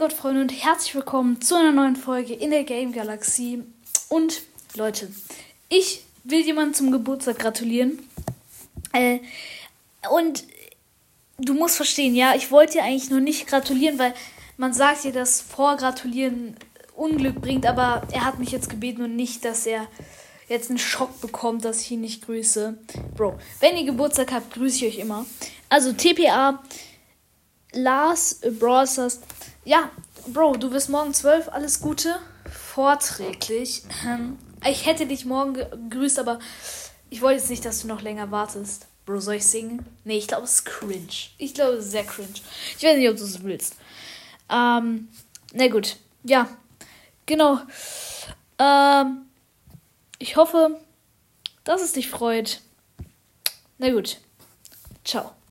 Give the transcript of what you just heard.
Gott, Freunde, und herzlich willkommen zu einer neuen Folge in der Game Galaxie. Und Leute, ich will jemandem zum Geburtstag gratulieren. Äh, und du musst verstehen, ja, ich wollte dir eigentlich nur nicht gratulieren, weil man sagt dir, dass Vorgratulieren Unglück bringt, aber er hat mich jetzt gebeten und nicht, dass er jetzt einen Schock bekommt, dass ich ihn nicht grüße. Bro, wenn ihr Geburtstag habt, grüße ich euch immer. Also TPA, Lars Brawlstars. Ja, Bro, du bist morgen 12, alles Gute. Vorträglich. Ähm, ich hätte dich morgen gegrüßt, aber ich wollte jetzt nicht, dass du noch länger wartest. Bro, soll ich singen? Nee, ich glaube, es ist cringe. Ich glaube, es ist sehr cringe. Ich weiß nicht, ob du es willst. Ähm, na gut. Ja, genau. Ähm, ich hoffe, dass es dich freut. Na gut. Ciao.